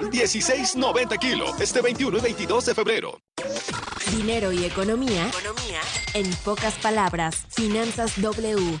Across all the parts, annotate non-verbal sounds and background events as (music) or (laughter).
frijol 16.90 kilo. Este 21 y 22 de febrero. Dinero y economía. Economía. En pocas palabras, Finanzas W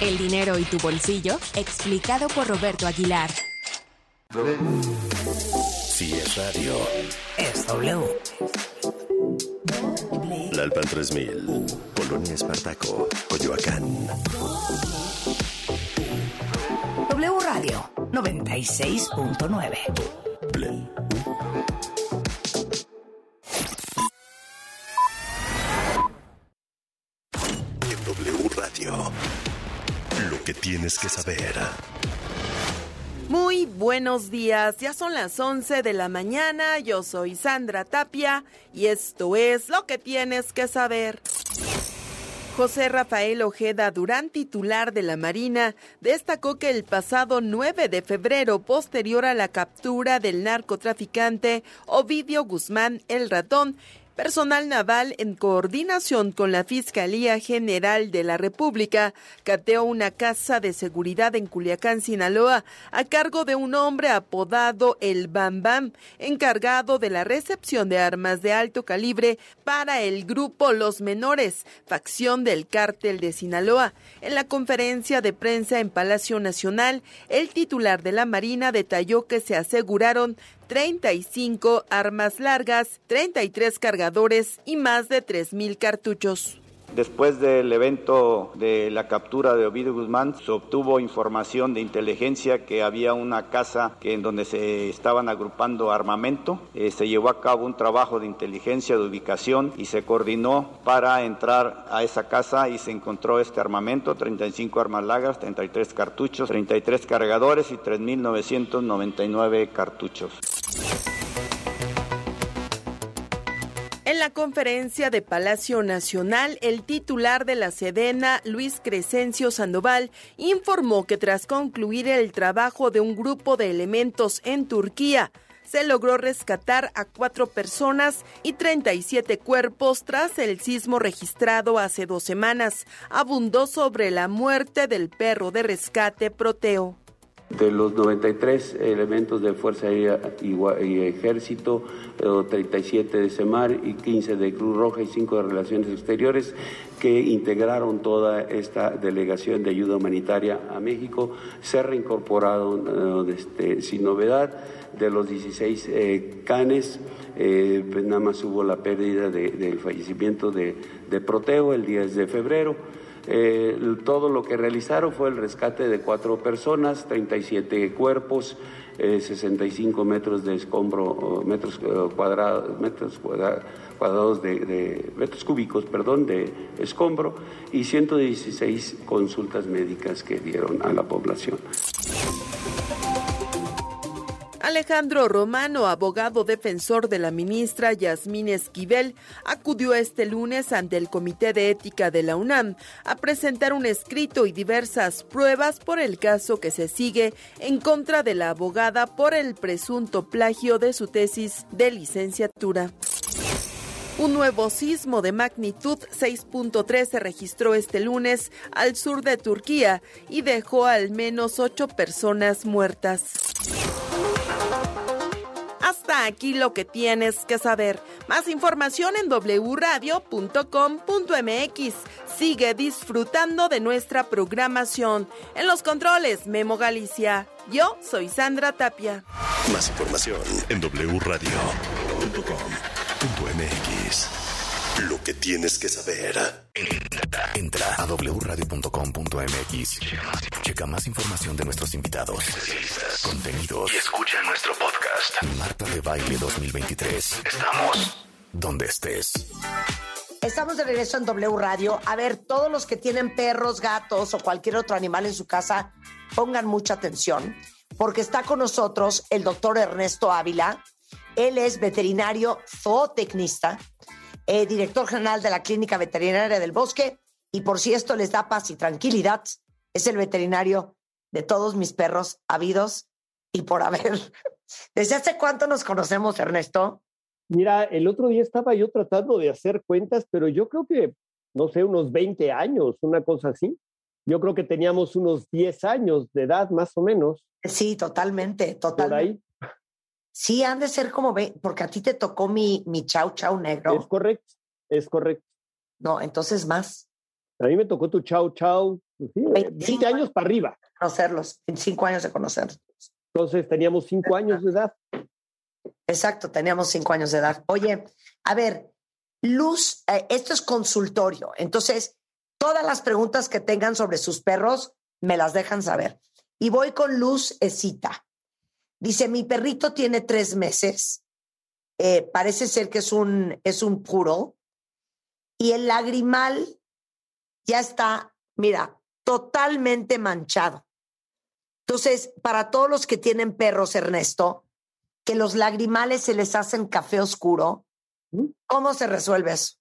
El dinero y tu bolsillo, explicado por Roberto Aguilar. Si es radio, es W. Lalpan 3000, Polonia Espartaco, Coyoacán. W Radio 96.9. tienes que saber. Muy buenos días, ya son las 11 de la mañana, yo soy Sandra Tapia y esto es lo que tienes que saber. José Rafael Ojeda Durán, titular de la Marina, destacó que el pasado 9 de febrero, posterior a la captura del narcotraficante Ovidio Guzmán el Ratón, Personal naval, en coordinación con la Fiscalía General de la República, cateó una casa de seguridad en Culiacán, Sinaloa, a cargo de un hombre apodado El Bam Bam, encargado de la recepción de armas de alto calibre para el grupo Los Menores, facción del cártel de Sinaloa. En la conferencia de prensa en Palacio Nacional, el titular de la Marina detalló que se aseguraron 35 armas largas, 33 cargadores y más de 3.000 cartuchos. Después del evento de la captura de Ovidio Guzmán, se obtuvo información de inteligencia que había una casa en donde se estaban agrupando armamento. Eh, se llevó a cabo un trabajo de inteligencia, de ubicación y se coordinó para entrar a esa casa y se encontró este armamento, 35 armas largas, 33 cartuchos, 33 cargadores y 3.999 cartuchos. En la conferencia de Palacio Nacional, el titular de la Sedena, Luis Crescencio Sandoval, informó que tras concluir el trabajo de un grupo de elementos en Turquía, se logró rescatar a cuatro personas y 37 cuerpos tras el sismo registrado hace dos semanas. Abundó sobre la muerte del perro de rescate Proteo. De los 93 elementos de Fuerza Aérea y Ejército, 37 de SEMAR y 15 de Cruz Roja y 5 de Relaciones Exteriores que integraron toda esta delegación de ayuda humanitaria a México, se reincorporaron este, sin novedad de los 16 eh, canes. Eh, pues nada más hubo la pérdida del fallecimiento de, de Proteo el 10 de febrero. Eh, todo lo que realizaron fue el rescate de cuatro personas, 37 cuerpos, 65 eh, metros de escombro, metros eh, cuadrados, metros cuadrados de, metros cúbicos, perdón, de escombro y 116 consultas médicas que dieron a la población. Alejandro Romano, abogado defensor de la ministra Yasmín Esquivel, acudió este lunes ante el Comité de Ética de la UNAM a presentar un escrito y diversas pruebas por el caso que se sigue en contra de la abogada por el presunto plagio de su tesis de licenciatura. Un nuevo sismo de magnitud 6.3 se registró este lunes al sur de Turquía y dejó al menos ocho personas muertas. Hasta aquí lo que tienes que saber. Más información en wradio.com.mx. Sigue disfrutando de nuestra programación. En los controles, Memo Galicia. Yo soy Sandra Tapia. Más información en wradio.com.mx. Que tienes que saber. Entra, entra a wradio.com.mx. Checa más información de nuestros invitados, contenidos y escucha nuestro podcast. Marta de Baile 2023. Estamos donde estés. Estamos de regreso en W Radio. A ver, todos los que tienen perros, gatos o cualquier otro animal en su casa, pongan mucha atención, porque está con nosotros el doctor Ernesto Ávila. Él es veterinario zootecnista eh, director general de la Clínica Veterinaria del Bosque, y por si esto les da paz y tranquilidad, es el veterinario de todos mis perros habidos y por haber. (laughs) ¿Desde hace cuánto nos conocemos, Ernesto? Mira, el otro día estaba yo tratando de hacer cuentas, pero yo creo que, no sé, unos 20 años, una cosa así. Yo creo que teníamos unos 10 años de edad, más o menos. Sí, totalmente, totalmente. Sí, han de ser como, ve, porque a ti te tocó mi, mi chau chau negro. Es correcto, es correcto. No, entonces más. A mí me tocó tu chau chau, pues sí, 20 años para arriba. Conocerlos, 25 años de conocerlos. Entonces teníamos 5 años de edad. Exacto, teníamos 5 años de edad. Oye, a ver, Luz, eh, esto es consultorio, entonces todas las preguntas que tengan sobre sus perros me las dejan saber. Y voy con Luz Esita. Dice, mi perrito tiene tres meses, eh, parece ser que es un, es un puro, y el lagrimal ya está, mira, totalmente manchado. Entonces, para todos los que tienen perros, Ernesto, que los lagrimales se les hacen café oscuro, ¿cómo se resuelve eso?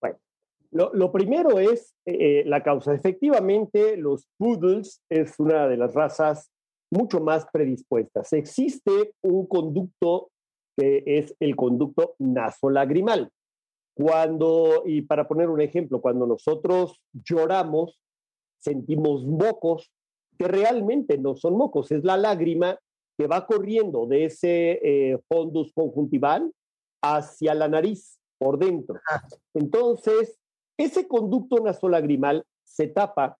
Bueno, lo, primero es eh, la causa. Efectivamente, los poodles es una de las razas mucho más predispuestas. Existe un conducto que es el conducto nasolagrimal. Cuando, y para poner un ejemplo, cuando nosotros lloramos, sentimos mocos que realmente no son mocos, es la lágrima que va corriendo de ese eh, fondus conjuntival hacia la nariz por dentro. Ah. Entonces, ese conducto nasolagrimal se tapa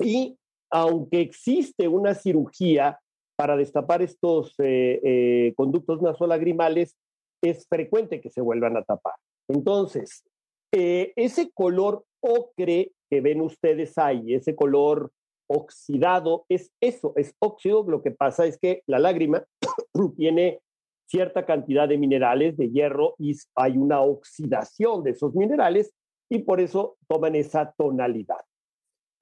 y aunque existe una cirugía para destapar estos eh, eh, conductos nasolagrimales, es frecuente que se vuelvan a tapar. Entonces, eh, ese color ocre que ven ustedes ahí, ese color oxidado, es eso, es óxido. Lo que pasa es que la lágrima (coughs) tiene cierta cantidad de minerales, de hierro, y hay una oxidación de esos minerales y por eso toman esa tonalidad.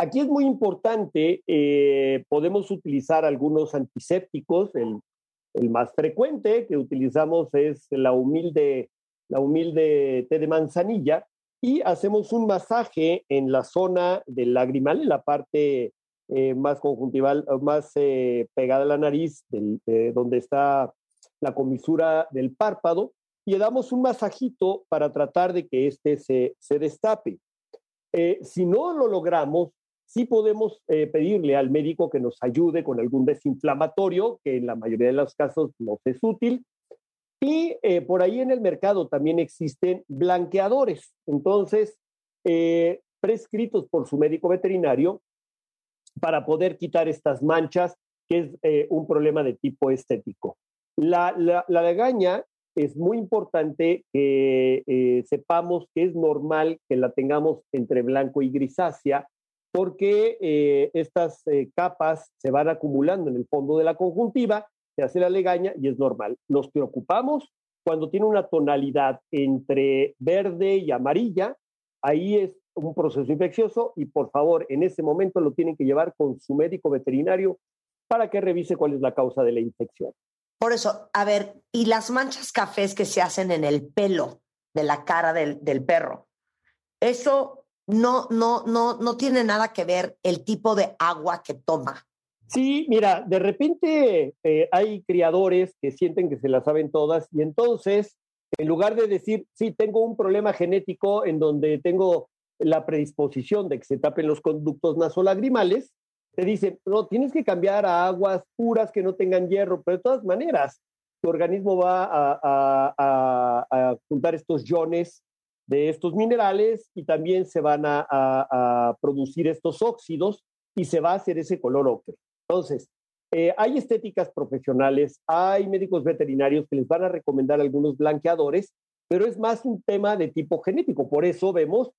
Aquí es muy importante, eh, podemos utilizar algunos antisépticos, el, más frecuente que utilizamos es la humilde, la humilde té de manzanilla y hacemos un masaje en la zona del lagrimal, en la parte eh, más conjuntival, más eh, pegada a la nariz, donde está la comisura del párpado, y le damos un masajito para tratar de que éste se, se destape. si no lo logramos, sí podemos eh, pedirle al médico que nos ayude con algún desinflamatorio, que en la mayoría de los casos no es útil. Y eh, por ahí en el mercado también existen blanqueadores, entonces, eh, prescritos por su médico veterinario para poder quitar estas manchas, que es un problema de tipo estético. La, la, la legaña es muy importante que sepamos que es normal que la tengamos entre blanco y grisácea, porque eh, estas eh, capas se van acumulando en el fondo de la conjuntiva, se hace la legaña y es normal. Nos preocupamos cuando tiene una tonalidad entre verde y amarilla, ahí es un proceso infeccioso y por favor en ese momento lo tienen que llevar con su médico veterinario para que revise cuál es la causa de la infección. Por eso, a ver, ¿y las manchas cafés que se hacen en el pelo de la cara del, del perro? Eso no, no, no, no tiene nada que ver el tipo de agua que toma. Sí, mira, de repente eh, hay criadores que sienten que se las saben todas y entonces, en lugar de decir, sí, tengo un problema genético en donde tengo la predisposición de que se tapen los conductos nasolagrimales, te dicen, no, tienes que cambiar a aguas puras que no tengan hierro, pero de todas maneras, tu organismo va a, a juntar estos iones de estos minerales y también se van a, producir estos óxidos y se va a hacer ese color ocre. Entonces, eh, hay estéticas profesionales, hay médicos veterinarios que les van a recomendar algunos blanqueadores, pero es más un tema de tipo genético. Por eso vemos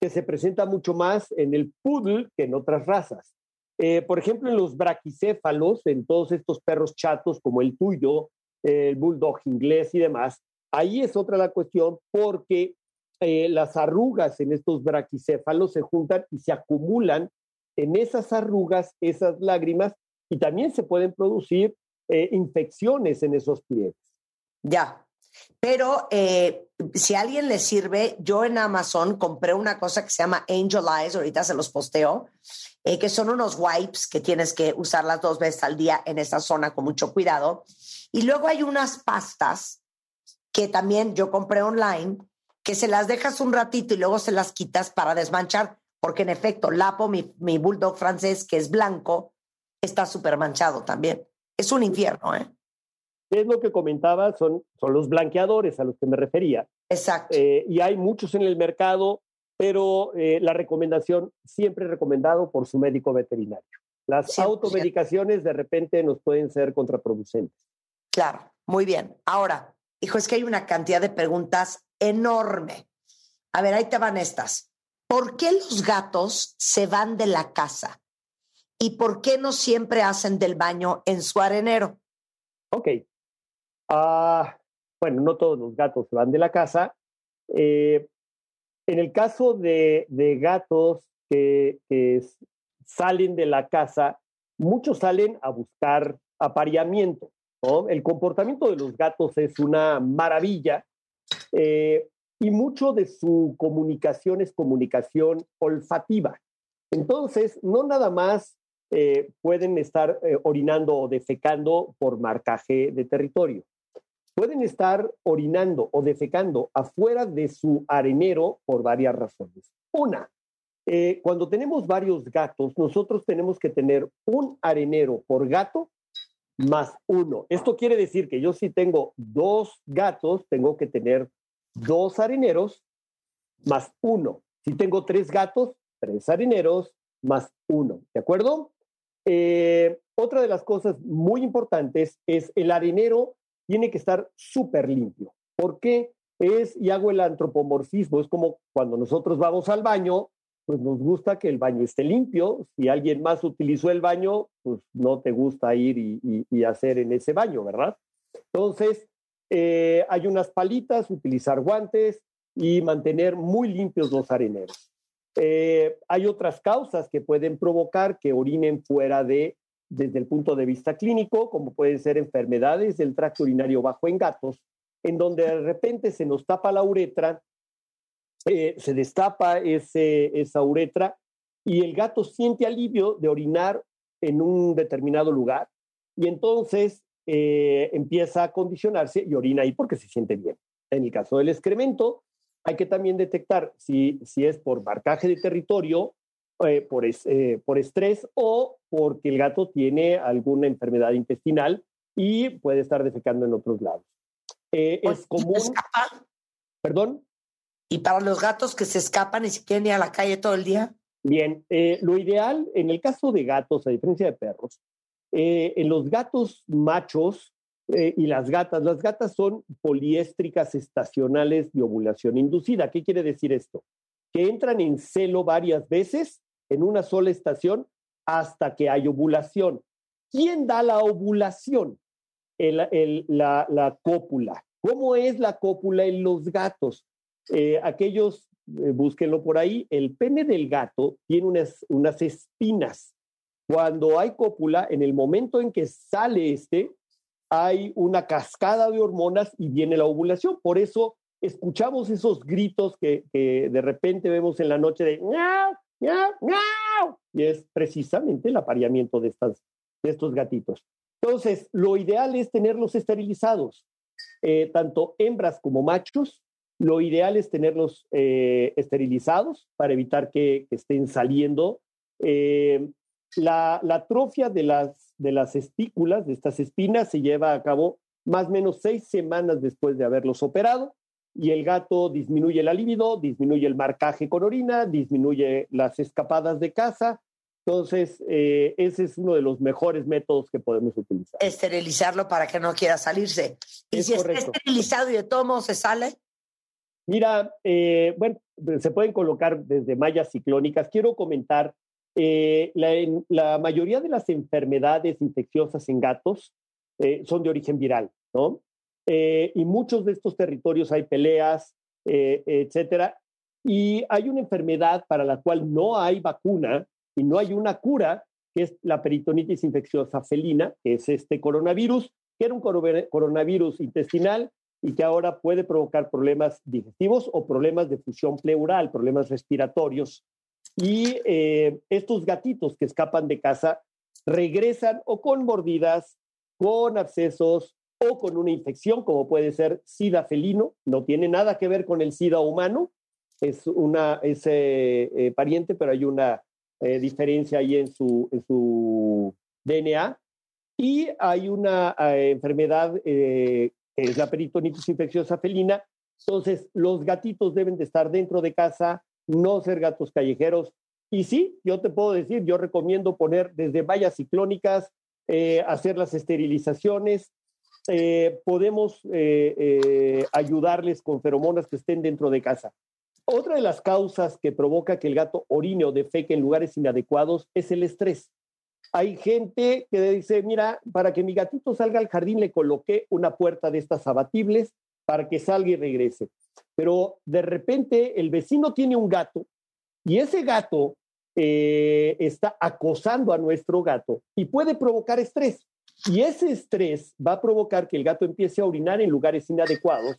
que se presenta mucho más en el poodle que en otras razas. Eh, por ejemplo, en los braquicéfalos, en todos estos perros chatos como el tuyo, el bulldog inglés y demás, ahí es otra la cuestión porque eh, las arrugas en estos braquicéfalos se juntan y se acumulan en esas arrugas, esas lágrimas, y también se pueden producir eh, infecciones en esos pliegues. Ya, pero eh, si a alguien le sirve, yo en Amazon compré una cosa que se llama Angel Eyes, ahorita se los posteo, que son unos wipes que tienes que usarlas dos veces al día en esa zona con mucho cuidado. Y luego hay unas pastas que también yo compré online que se las dejas un ratito y luego se las quitas para desmanchar, porque en efecto, Lapo, mi, mi bulldog francés, que es blanco, está súper manchado también. Es un infierno, ¿eh? Es lo que comentaba, son, son los blanqueadores a los que me refería. Exacto. Eh, y hay muchos en el mercado, pero eh, la recomendación siempre recomendado por su médico veterinario. Las automedicaciones de repente nos pueden ser contraproducentes. Claro, muy bien. Ahora, hijo, es que hay una cantidad de preguntas enorme. A ver, ahí te van estas. ¿Por qué los gatos se van de la casa? ¿Y por qué no siempre hacen del baño en su arenero? Ok. Ah, bueno, no todos los gatos se van de la casa. Eh, en el caso de, gatos que, salen de la casa, muchos salen a buscar apareamiento. El comportamiento de los gatos es una maravilla eh, y mucho de su comunicación es comunicación olfativa. Entonces, no nada más eh, pueden estar eh, orinando o defecando por marcaje de territorio. Pueden estar orinando o defecando afuera de su arenero por varias razones. Una, cuando tenemos varios gatos, nosotros tenemos que tener un arenero por gato más uno. Esto quiere decir que yo si tengo dos gatos, tengo que tener dos harineros más uno. Si tengo tres gatos, tres harineros más uno. ¿De acuerdo? Eh, otra de las cosas muy importantes es el harinero tiene que estar súper limpio. ¿Por qué? Es, y hago el antropomorfismo, es como cuando nosotros vamos al baño, pues nos gusta que el baño esté limpio. Si alguien más utilizó el baño, pues no te gusta ir y, hacer en ese baño, ¿verdad? Entonces, eh, hay unas palitas, utilizar guantes y mantener muy limpios los areneros. Eh, hay otras causas que pueden provocar que orinen fuera de, desde el punto de vista clínico, como pueden ser enfermedades del tracto urinario bajo en gatos, en donde de repente se nos tapa la uretra eh, se destapa ese, esa uretra y el gato siente alivio de orinar en un determinado lugar y entonces eh, empieza a condicionarse y orina ahí porque se siente bien. En el caso del excremento, hay que también detectar si, si es por marcaje de territorio, eh, por, por estrés o porque el gato tiene alguna enfermedad intestinal y puede estar defecando en otros lados. es común. ¿Perdón? ¿Y para los gatos que se escapan y se quieren ir a la calle todo el día? Bien, eh, lo ideal en el caso de gatos, a diferencia de perros, eh, en los gatos machos eh, y las gatas, las gatas son poliéstricas estacionales de ovulación inducida. ¿Qué quiere decir esto? Que entran en celo varias veces en una sola estación hasta que hay ovulación. ¿Quién da la ovulación? la, la cópula. ¿Cómo es la cópula en los gatos? Eh, aquellos, eh, búsquenlo por ahí, el pene del gato tiene unas, unas espinas. Cuando hay cópula, en el momento en que sale este, hay una cascada de hormonas y viene la ovulación. Por eso escuchamos esos gritos que, de repente vemos en la noche de ¡Miau, miau, miau! y es precisamente el apareamiento de, estas, de estos gatitos. Entonces, lo ideal es tenerlos esterilizados, eh, tanto hembras como machos. Lo ideal es tenerlos eh, esterilizados para evitar que, estén saliendo. Eh, la, atrofia de las, de las espículas, de estas espinas, se lleva a cabo más o menos seis semanas después de haberlos operado y el gato disminuye la libido, disminuye el marcaje con orina, disminuye las escapadas de casa. Entonces, eh, ese es uno de los mejores métodos que podemos utilizar. Esterilizarlo para que no quiera salirse. ¿Y si está esterilizado y de todo modo se sale? Mira, eh, bueno, se pueden colocar desde mallas ciclónicas. Quiero comentar, eh, la, mayoría de las enfermedades infecciosas en gatos son de origen viral, ¿no? Eh, y muchos de estos territorios hay peleas, eh, etcétera. Y hay una enfermedad para la cual no hay vacuna y no hay una cura, que es la peritonitis infecciosa felina, que es este coronavirus, que era un coronavirus intestinal y que ahora puede provocar problemas digestivos o problemas de fusión pleural, problemas respiratorios. Y eh, estos gatitos que escapan de casa regresan o con mordidas, con abscesos, o con una infección como puede ser SIDA felino, no tiene nada que ver con el SIDA humano, es una es eh, pariente, pero hay una eh, diferencia ahí en su, en su DNA. Y hay una eh, enfermedad que es la peritonitis infecciosa felina. Entonces, los gatitos deben de estar dentro de casa, no ser gatos callejeros. Y sí, yo te puedo decir, yo recomiendo poner desde vallas ciclónicas, hacer las esterilizaciones, eh, podemos eh, eh, ayudarles con feromonas que estén dentro de casa. Otra de las causas que provoca que el gato orine o defeque en lugares inadecuados es el estrés. Hay gente que dice, mira, para que mi gatito salga al jardín le coloqué una puerta de estas abatibles para que salga y regrese. Pero de repente el vecino tiene un gato y ese gato está acosando a nuestro gato y puede provocar estrés. Y ese estrés va a provocar que el gato empiece a orinar en lugares inadecuados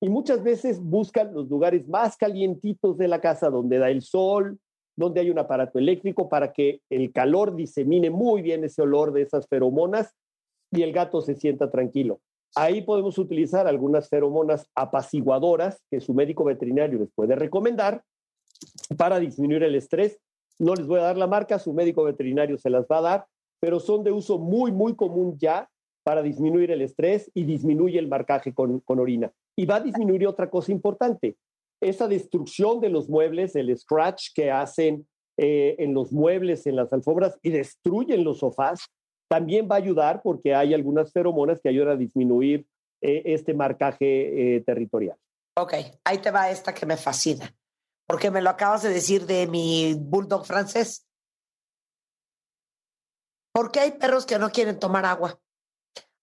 y muchas veces buscan los lugares más calientitos de la casa donde da el sol, donde hay un aparato eléctrico para que el calor disemine muy bien ese olor de esas feromonas y el gato se sienta tranquilo. Ahí podemos utilizar algunas feromonas apaciguadoras que su médico veterinario les puede recomendar para disminuir el estrés. No les voy a dar la marca, su médico veterinario se las va a dar pero son de uso muy, muy común ya para disminuir el estrés y disminuye el marcaje con, orina. Y va a disminuir otra cosa importante, esa destrucción de los muebles, el scratch que hacen eh, en los muebles, en las alfombras y destruyen los sofás, también va a ayudar porque hay algunas feromonas que ayudan a disminuir eh, este marcaje eh, territorial. Ok, ahí te va esta que me fascina, porque me lo acabas de decir de mi bulldog francés. ¿Por qué hay perros que no quieren tomar agua?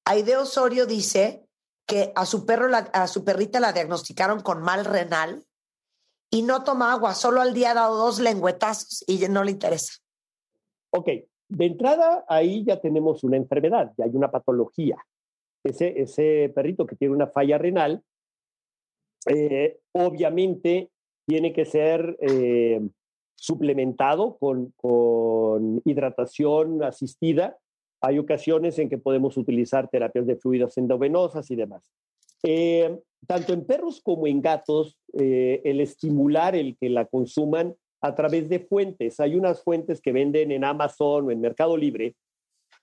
Aide Osorio dice que a su perro, a su perrita la diagnosticaron con mal renal y no toma agua, solo al día ha dado dos lengüetazos y no le interesa. Ok, de entrada ahí ya tenemos una enfermedad, ya hay una patología. Ese, ese perrito que tiene una falla renal, eh, obviamente tiene que ser eh, suplementado con, hidratación asistida. Hay ocasiones en que podemos utilizar terapias de fluidos endovenosas y demás. Eh, tanto en perros como en gatos, eh, el estimular el que la consuman a través de fuentes. Hay unas fuentes que venden en Amazon o en Mercado Libre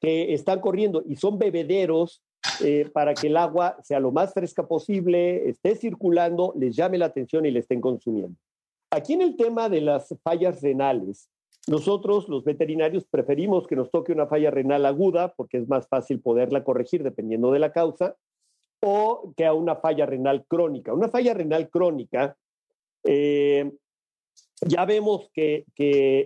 que están corriendo y son bebederos eh, para que el agua sea lo más fresca posible, esté circulando, les llame la atención y le estén consumiendo. Aquí en el tema de las fallas renales, nosotros los veterinarios preferimos que nos toque una falla renal aguda porque es más fácil poderla corregir dependiendo de la causa, o que a una falla renal crónica. Una falla renal crónica, eh, ya vemos que,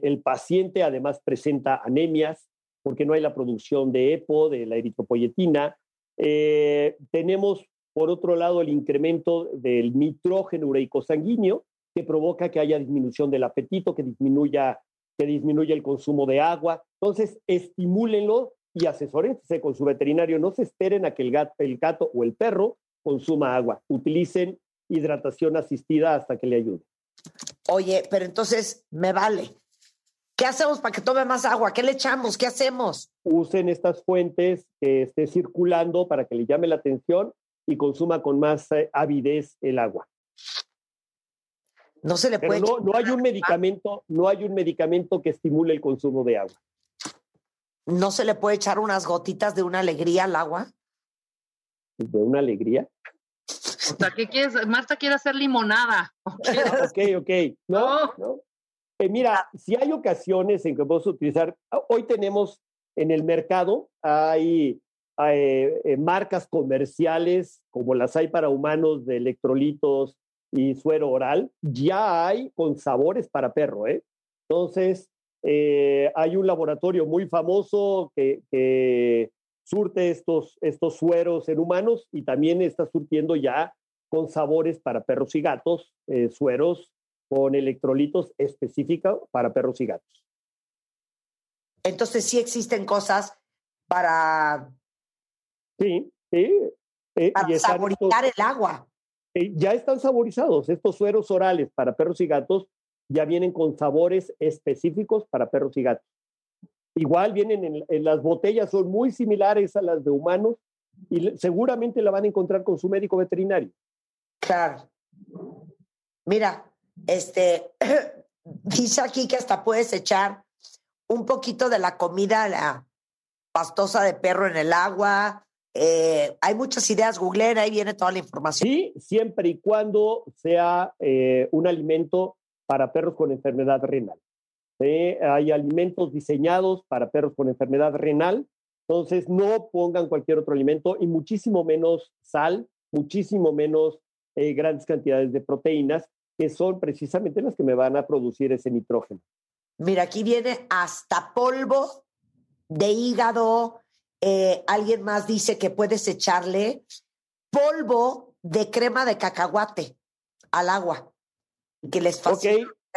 el paciente además presenta anemias porque no hay la producción de EPO, de la eritropoyetina. Eh, tenemos, por otro lado, el incremento del nitrógeno ureico sanguíneo, que provoca que haya disminución del apetito, que disminuya, que disminuya el consumo de agua. Entonces, estimúlenlo y asesórense con su veterinario. No se esperen a que el gato, el gato o el perro consuma agua. Utilicen hidratación asistida hasta que le ayude. Oye, pero entonces me vale. ¿Qué hacemos para que tome más agua? ¿Qué le echamos? ¿Qué hacemos? Usen estas fuentes que esté circulando para que le llame la atención y consuma con más eh, avidez el agua. No se le puede. no, no hay un medicamento, no hay un medicamento que estimule el consumo de agua. ¿No se le puede echar unas gotitas de una alegría al agua? ¿De una alegría? O sea, ¿qué quieres? Marta quiere hacer limonada. (laughs) ok, ok. No, no. Eh, mira, si hay ocasiones en que podemos utilizar, hoy tenemos en el mercado, hay, eh, marcas comerciales como las hay para humanos de electrolitos y suero oral, ya hay con sabores para perro, ¿eh? Entonces, eh, hay un laboratorio muy famoso que, que surte estos, estos sueros en humanos y también está surtiendo ya con sabores para perros y gatos, eh, sueros con electrolitos específicos para perros y gatos. Entonces sí existen cosas para... Sí, sí. Eh, para saborizar el agua. Eh, ya están saborizados. Estos sueros orales para perros y gatos ya vienen con sabores específicos para perros y gatos. Igual vienen en, las botellas, son muy similares a las de humanos y seguramente la van a encontrar con su médico veterinario. Claro. Mira, este, (clears throat) dice aquí que hasta puedes echar un poquito de la comida, la pastosa de perro en el agua. Eh, hay muchas ideas, Google, ahí viene toda la información. Sí, siempre y cuando sea eh, un alimento para perros con enfermedad renal. Hay alimentos diseñados para perros con enfermedad renal, entonces no pongan cualquier otro alimento y muchísimo menos sal, muchísimo menos eh, grandes cantidades de proteínas, que son precisamente las que me van a producir ese nitrógeno. Mira, aquí viene hasta polvo de hígado. Eh, alguien más dice que puedes echarle polvo de crema de cacahuate al agua. Que les.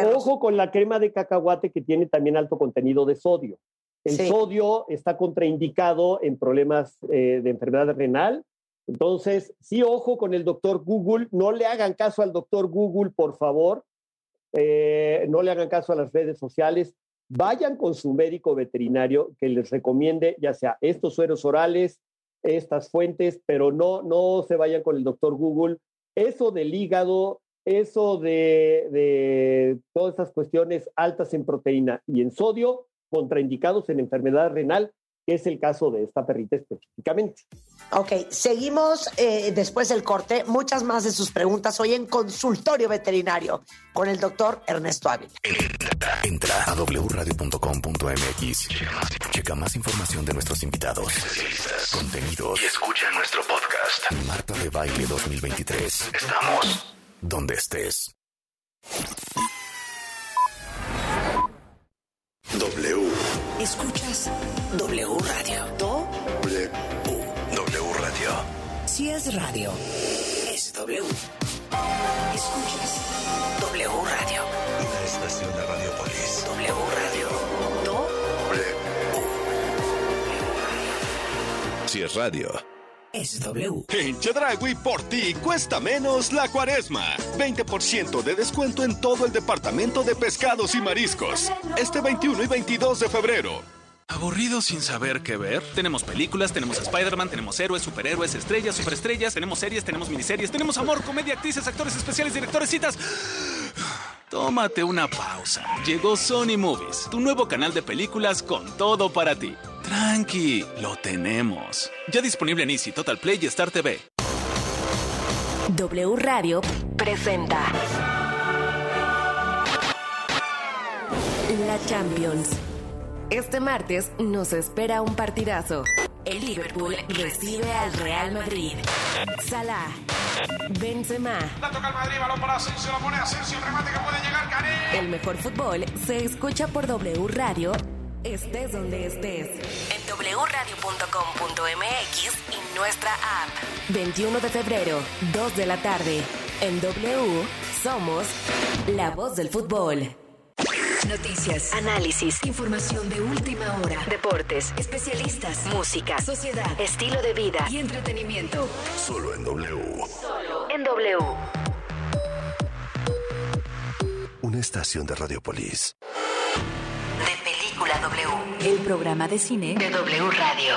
Ojo con la crema de cacahuate que tiene también alto contenido de sodio. El sodio está contraindicado en problemas eh, de enfermedad renal. Entonces, sí, ojo con el doctor Google. No le hagan caso al doctor Google, por favor. Eh, no le hagan caso a las redes sociales. Vayan con su médico veterinario que les recomiende ya sea estos sueros orales, estas fuentes, pero no, no se vayan con el doctor Google. Eso del hígado, eso de, todas estas cuestiones altas en proteína y en sodio, contraindicados en enfermedad renal, que es el caso de esta perrita específicamente. Ok, seguimos eh, después del corte. Muchas más de sus preguntas hoy en consultorio veterinario con el doctor Ernesto Ávila. Entra, a wradio.com.mx. Checa más información de nuestros invitados, contenidos y escucha nuestro podcast. Marta de Baile 2023. Estamos donde estés. W. Escuchas W Radio. W. W Radio. Si es radio, es W. Escuchas W Radio. Una estación de Radiopolis. W Radio. W. Si es radio SW. En Chedragui por ti cuesta menos la cuaresma. 20% de descuento en todo el departamento de pescados y mariscos. Este 21 y 22 de febrero. ¿Aburrido sin saber qué ver? Tenemos películas, tenemos Spider-Man, tenemos héroes, superhéroes, estrellas, superestrellas, tenemos series, tenemos miniseries, tenemos amor, comedia, actrices, actores especiales, directores, citas. Tómate una pausa. Llegó Sony Movies, tu nuevo canal de películas con todo para ti. Tranqui, lo tenemos. Ya disponible en Easy, Total Play y Star TV. W Radio presenta La Champions. Este martes nos espera un partidazo. El Liverpool recibe al Real Madrid. Salah, Benzema. La toca el Madrid, balón para Asensio, la pone Asensio, remate que puede llegar, Karim. El mejor fútbol se escucha por W Radio estés donde estés. En wradio.com.mx y nuestra app. 21 de febrero, 2 de la tarde. En W somos la voz del fútbol. Noticias, análisis, información de última hora, deportes, especialistas, música, sociedad, estilo de vida y entretenimiento. Solo en W. Solo en W. Una estación de Radiopolis. De Película W. El programa de cine de W Radio.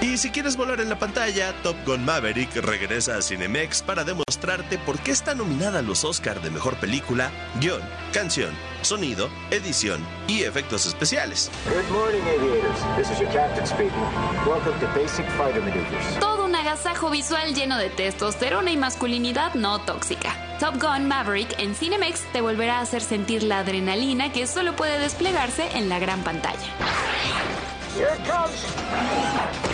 Y si quieres volar en la pantalla, Top Gun Maverick regresa a Cinemex para demostrarte por qué está nominada a los Oscar de Mejor Película, Guión, Canción, Sonido, Edición y Efectos Especiales. Good morning, aviators. This is your captain speaking. Welcome to Basic Fighter Maneuvers. Todo un agasajo visual lleno de testosterona y masculinidad no tóxica. Top Gun Maverick en Cinemex te volverá a hacer sentir la adrenalina que solo puede desplegarse en la gran pantalla. Here it comes.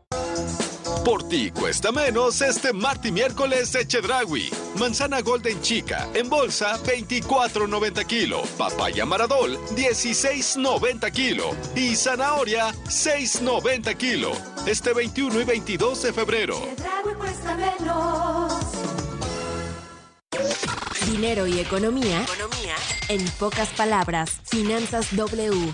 Por ti cuesta menos este martes y miércoles de Chedragui. Manzana Golden Chica en bolsa 24.90 kilo. Papaya Maradol 16.90 kilo. Y zanahoria 6.90 kilo. Este 21 y 22 de febrero. Chedragui cuesta menos. Dinero y economía. Economía. En pocas palabras, Finanzas W.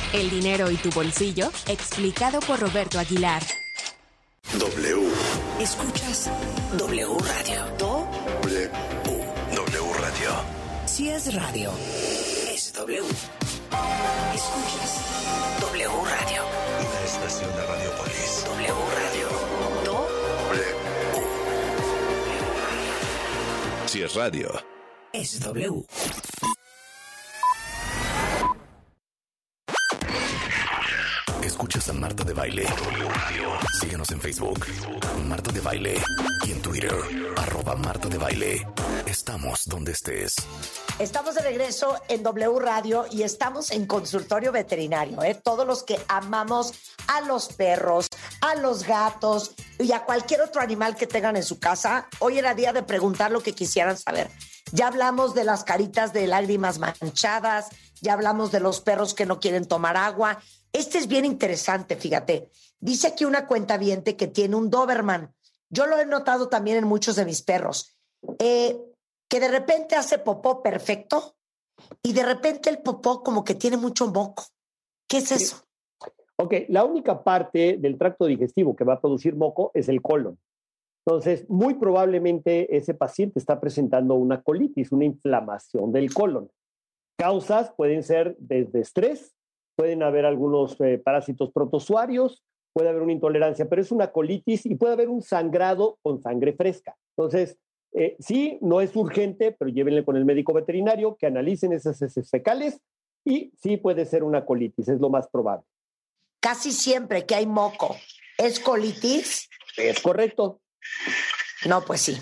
El dinero y tu bolsillo, explicado por Roberto Aguilar. W. Escuchas W Radio. Do W. W Radio. Si es radio, es W. Escuchas W Radio. Una estación de Radiopolis. W Radio. Do W. Si es radio. Es W. Escuchas a Marta de Baile. Síguenos en Facebook. Marta de Baile. Y en Twitter. Arroba Marta de Baile. Estamos donde estés. Estamos de regreso en W Radio y estamos en consultorio veterinario. ¿eh? Todos los que amamos a los perros, a los gatos y a cualquier otro animal que tengan en su casa, hoy era día de preguntar lo que quisieran saber. Ya hablamos de las caritas de lágrimas manchadas, ya hablamos de los perros que no quieren tomar agua. Este es bien interesante, fíjate. Dice aquí una cuenta viente que tiene un Doberman. Yo lo he notado también en muchos de mis perros. Eh, que de repente hace popó perfecto y de repente el popó como que tiene mucho moco. ¿Qué es eso? Ok, la única parte del tracto digestivo que va a producir moco es el colon. Entonces, muy probablemente ese paciente está presentando una colitis, una inflamación del colon. Causas pueden ser desde estrés, pueden haber algunos eh, parásitos protozoarios, puede haber una intolerancia, pero es una colitis y puede haber un sangrado con sangre fresca. Entonces, eh, sí, no es urgente, pero llévenle con el médico veterinario que analicen esas heces fecales y sí puede ser una colitis, es lo más probable. Casi siempre que hay moco, ¿es colitis? Es correcto. No, pues sí.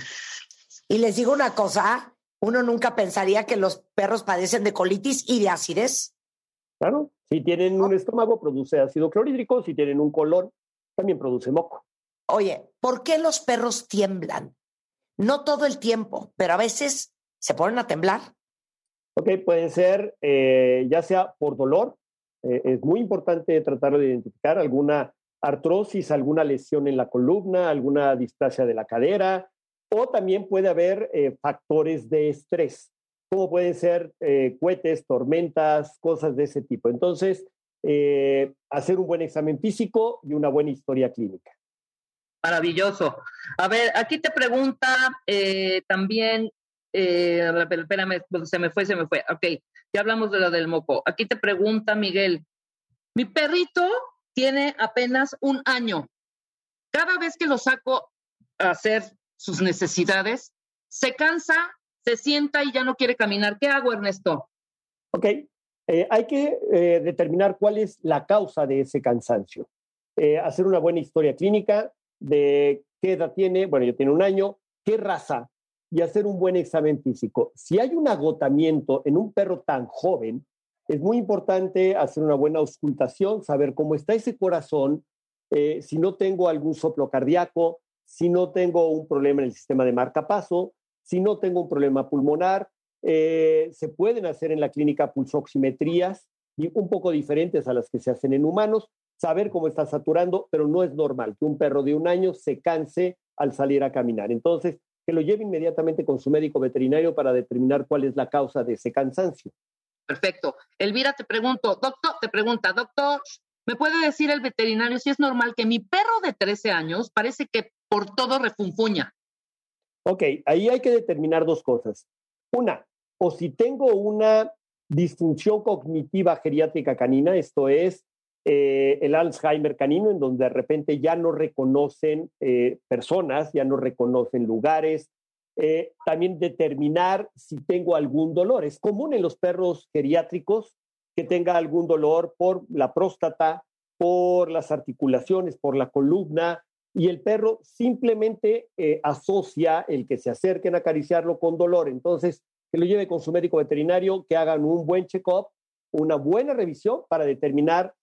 Y les digo una cosa, uno nunca pensaría que los perros padecen de colitis y de acidez. Claro, si tienen un estómago produce ácido clorhídrico, si tienen un colon también produce moco. Oye, ¿por qué los perros tiemblan? No todo el tiempo, pero a veces se ponen a temblar. Ok, pueden ser eh, ya sea por dolor, eh, es muy importante tratar de identificar alguna artrosis, alguna lesión en la columna, alguna displasia de la cadera, o también puede haber eh, factores de estrés, como pueden ser cohetes, tormentas, cosas de ese tipo. Entonces, hacer un buen examen físico y una buena historia clínica. Maravilloso. A ver, aquí te pregunta eh, también, eh, espérame, se me fue, se me fue. Ok, ya hablamos de lo del moco. Aquí te pregunta Miguel, mi perrito tiene apenas un año. Cada vez que lo saco a hacer sus necesidades, se cansa, se sienta y ya no quiere caminar. ¿Qué hago, Ernesto? Ok, eh, hay que determinar cuál es la causa de ese cansancio. hacer una buena historia clínica, de qué edad tiene, bueno, ya tiene un año, qué raza y hacer un buen examen físico. Si hay un agotamiento en un perro tan joven, es muy importante hacer una buena auscultación, saber cómo está ese corazón, eh, si no tengo algún soplo cardíaco, si no tengo un problema en el sistema de marcapaso, si no tengo un problema pulmonar. Eh, se pueden hacer en la clínica pulsoximetrías un poco diferentes a las que se hacen en humanos saber cómo está saturando, pero no es normal que un perro de un año se canse al salir a caminar. Entonces, que lo lleve inmediatamente con su médico veterinario para determinar cuál es la causa de ese cansancio. Perfecto. Elvira, te pregunto, doctor, te pregunta, doctor, ¿me puede decir el veterinario si es normal que mi perro de 13 años parece que por todo refunfuña? Ok, ahí hay que determinar dos cosas. Una, o si tengo una disfunción cognitiva geriátrica canina, esto es eh, el Alzheimer canino, en donde de repente ya no reconocen eh, personas, ya no reconocen lugares. Eh, también determinar si tengo algún dolor. Es común en los perros geriátricos que tenga algún dolor por la próstata, por las articulaciones, por la columna, y el perro simplemente asocia el que se acerquen a acariciarlo con dolor. Entonces, que lo lleve con su médico veterinario, que hagan un buen check-up, una buena revisión para determinar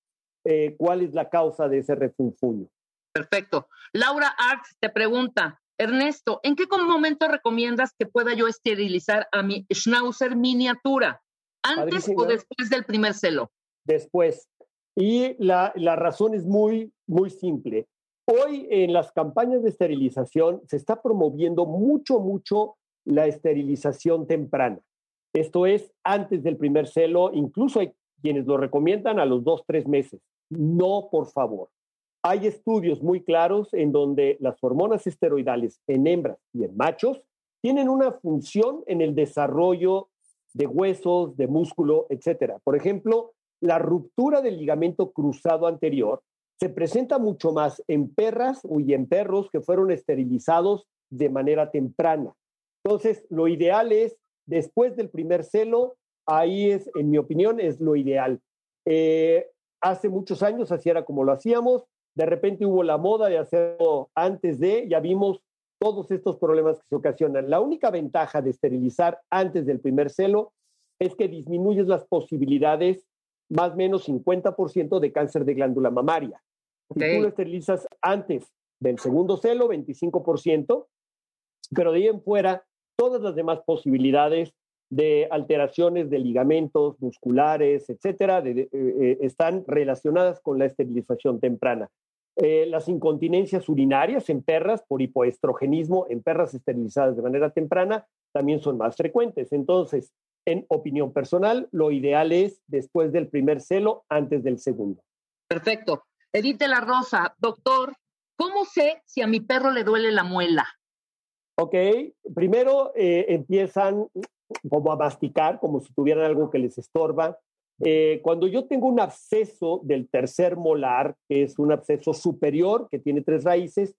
eh, cuál es la causa de ese refunfuño. Perfecto. Laura Arts te pregunta, Ernesto, ¿en qué momento recomiendas que pueda yo esterilizar a mi schnauzer miniatura? ¿Antes o después del primer celo? Después. Y la, la razón es muy, muy simple. Hoy en las campañas de esterilización se está promoviendo mucho, mucho la esterilización temprana. Esto es antes del primer celo, incluso hay quienes lo recomiendan a los dos, tres meses. No, por favor. Hay estudios muy claros en donde las hormonas esteroidales en hembras y en machos tienen una función en el desarrollo de huesos, de músculo, etcétera. Por ejemplo, la ruptura del ligamento cruzado anterior se presenta mucho más en perras y en perros que fueron esterilizados de manera temprana. Entonces, lo ideal es, después del primer celo, ahí es, en mi opinión, es lo ideal. Eh, hace muchos años así era como lo hacíamos, de repente hubo la moda de hacerlo antes de, ya vimos todos estos problemas que se ocasionan. La única ventaja de esterilizar antes del primer celo es que disminuyes las posibilidades más o menos 50% de cáncer de glándula mamaria. Si tú lo esterilizas antes del segundo celo, 25%, pero de ahí en fuera, todas las demás posibilidades de alteraciones de ligamentos musculares, etcétera, eh, eh, están relacionadas con la esterilización temprana. Eh, las incontinencias urinarias en perras por hipoestrogenismo en perras esterilizadas de manera temprana también son más frecuentes. Entonces, en opinión personal, lo ideal es después del primer celo, antes del segundo. Perfecto. Edith la Rosa, doctor, ¿cómo sé si a mi perro le duele la muela? Ok, primero empiezan como a masticar, como si tuvieran algo que les estorba. Eh, cuando yo tengo un absceso del tercer molar, que es un absceso superior, que tiene tres raíces,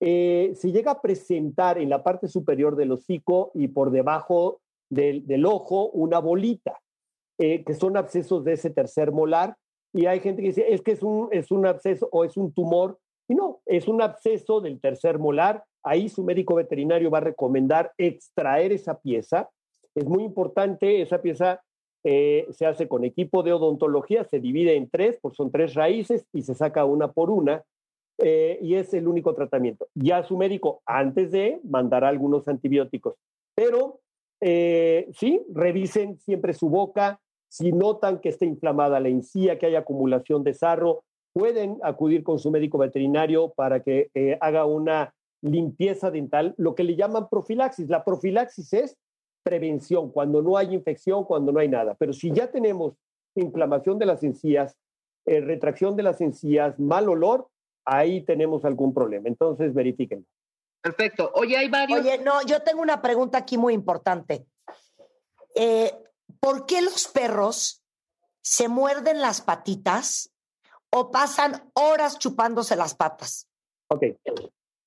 eh, se llega a presentar en la parte superior del hocico y por debajo del, ojo una bolita, eh, que son abscesos de ese tercer molar. Y hay gente que dice, es que es un, es un absceso o es un tumor. Y no, es un absceso del tercer molar. Ahí su médico veterinario va a recomendar extraer esa pieza es muy importante, esa pieza eh, se hace con equipo de odontología, se divide en tres, pues son tres raíces y se saca una por una eh, y es el único tratamiento. Ya su médico, antes de, mandará algunos antibióticos, pero eh, sí, revisen siempre su boca, si notan que está inflamada la encía, que hay acumulación de sarro, pueden acudir con su médico veterinario para que haga una limpieza dental, lo que le llaman profilaxis. La profilaxis es prevención, cuando no hay infección, cuando no hay nada. Pero si ya tenemos inflamación de las encías, eh, retracción de las encías, mal olor, ahí tenemos algún problema. Entonces, verifiquen. Perfecto. Oye, hay varios. Oye, no, yo tengo una pregunta aquí muy importante. Eh, ¿Por qué los perros se muerden las patitas o pasan horas chupándose las patas? Ok,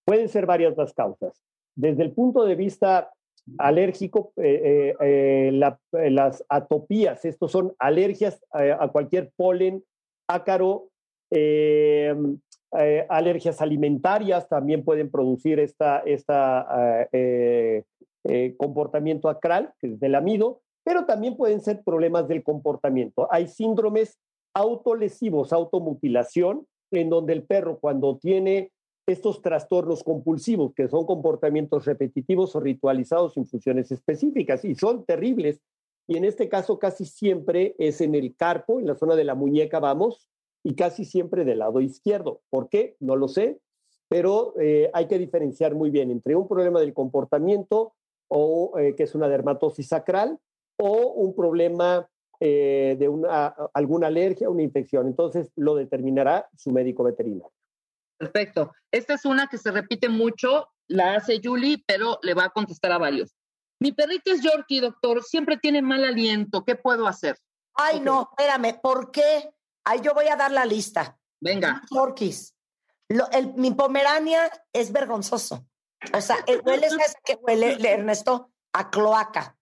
pueden ser varias las causas. Desde el punto de vista alérgico, eh, eh, eh, las atopías, estos son alergias a cualquier polen, ácaro, alergias alimentarias también pueden producir esta, esta comportamiento acral, que es del amido, pero también pueden ser problemas del comportamiento. Hay síndromes autolesivos, automutilación, en donde el perro cuando tiene estos trastornos compulsivos, que son comportamientos repetitivos o ritualizados sin funciones específicas, y son terribles. Y en este caso casi siempre es en el carpo, en la zona de la muñeca, vamos, y casi siempre del lado izquierdo. ¿Por qué? No lo sé, pero eh, hay que diferenciar muy bien entre un problema del comportamiento, o eh, que es una dermatosis sacral, o un problema eh, de una, alguna alergia, una infección. Entonces lo determinará su médico veterinario. Perfecto. Esta es una que se repite mucho, la hace Julie, pero le va a contestar a varios. Mi perrito es Yorkie, doctor, siempre tiene mal aliento. ¿Qué puedo hacer? Ay, no, espérame, ¿por qué? Ay, yo voy a dar la lista. Venga. Yorkies. el, mi Pomerania es vergonzoso. O sea, el huele es que huele, Ernesto, a cloaca.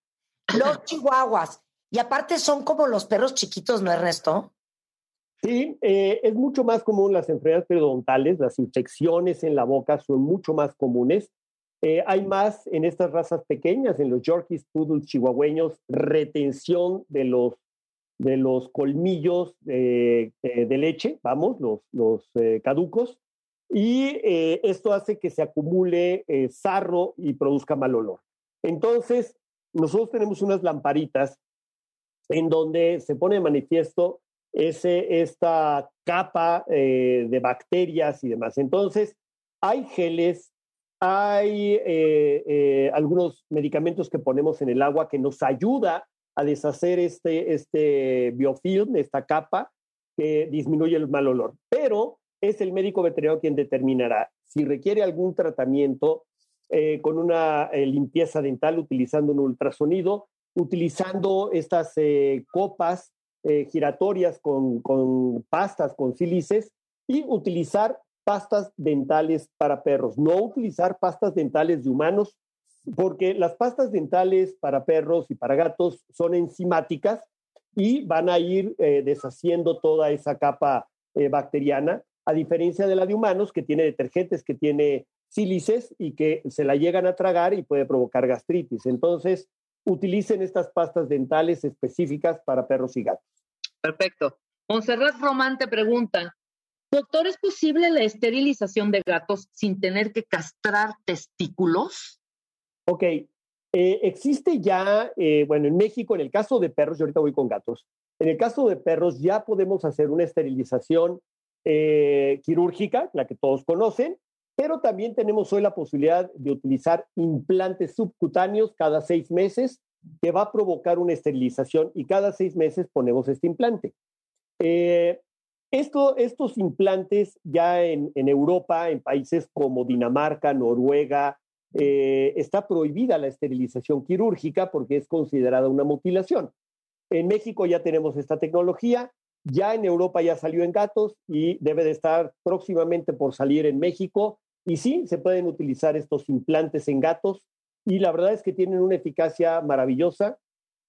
Los chihuahuas. Y aparte son como los perros chiquitos, ¿no, Ernesto? Sí, eh, es mucho más común las enfermedades periodontales, las infecciones en la boca son mucho más comunes. Eh, hay más en estas razas pequeñas, en los Yorkies, Poodles, Chihuahueños, retención de los, de los colmillos de leche, vamos, los, los eh, caducos, y esto hace que se acumule sarro y produzca mal olor. Entonces, nosotros tenemos unas lamparitas en donde se pone de manifiesto ese, esta capa eh, de bacterias y demás. Entonces, hay geles, hay eh, eh, algunos medicamentos que ponemos en el agua que nos ayuda a deshacer este, este biofilm, esta capa, que disminuye el mal olor. Pero es el médico veterinario quien determinará si requiere algún tratamiento con una limpieza dental utilizando un ultrasonido, utilizando estas copas eh, giratorias con, pastas, con sílices y utilizar pastas dentales para perros, no utilizar pastas dentales de humanos porque las pastas dentales para perros y para gatos son enzimáticas y van a ir eh, deshaciendo toda esa capa eh, bacteriana, a diferencia de la de humanos, que tiene detergentes, que tiene sílices y que se la llegan a tragar y puede provocar gastritis. Entonces, utilicen estas pastas dentales específicas para perros y gatos. Perfecto. Monserrat Román te pregunta, doctor, ¿es posible la esterilización de gatos sin tener que castrar testículos? Ok, eh, existe ya, eh, bueno, en México, en el caso de perros, yo ahorita voy con gatos, en el caso de perros ya podemos hacer una esterilización eh, quirúrgica, la que todos conocen, pero también tenemos hoy la posibilidad de utilizar implantes subcutáneos cada seis meses que va a provocar una esterilización y cada seis meses ponemos este implante. esto, estos implantes ya en, en Europa, en países como Dinamarca, Noruega, eh, está prohibida la esterilización quirúrgica porque es considerada una mutilación. En México ya tenemos esta tecnología, ya en Europa ya salió en gatos y debe de estar próximamente por salir en México. Y sí, se pueden utilizar estos implantes en gatos y la verdad es que tienen una eficacia maravillosa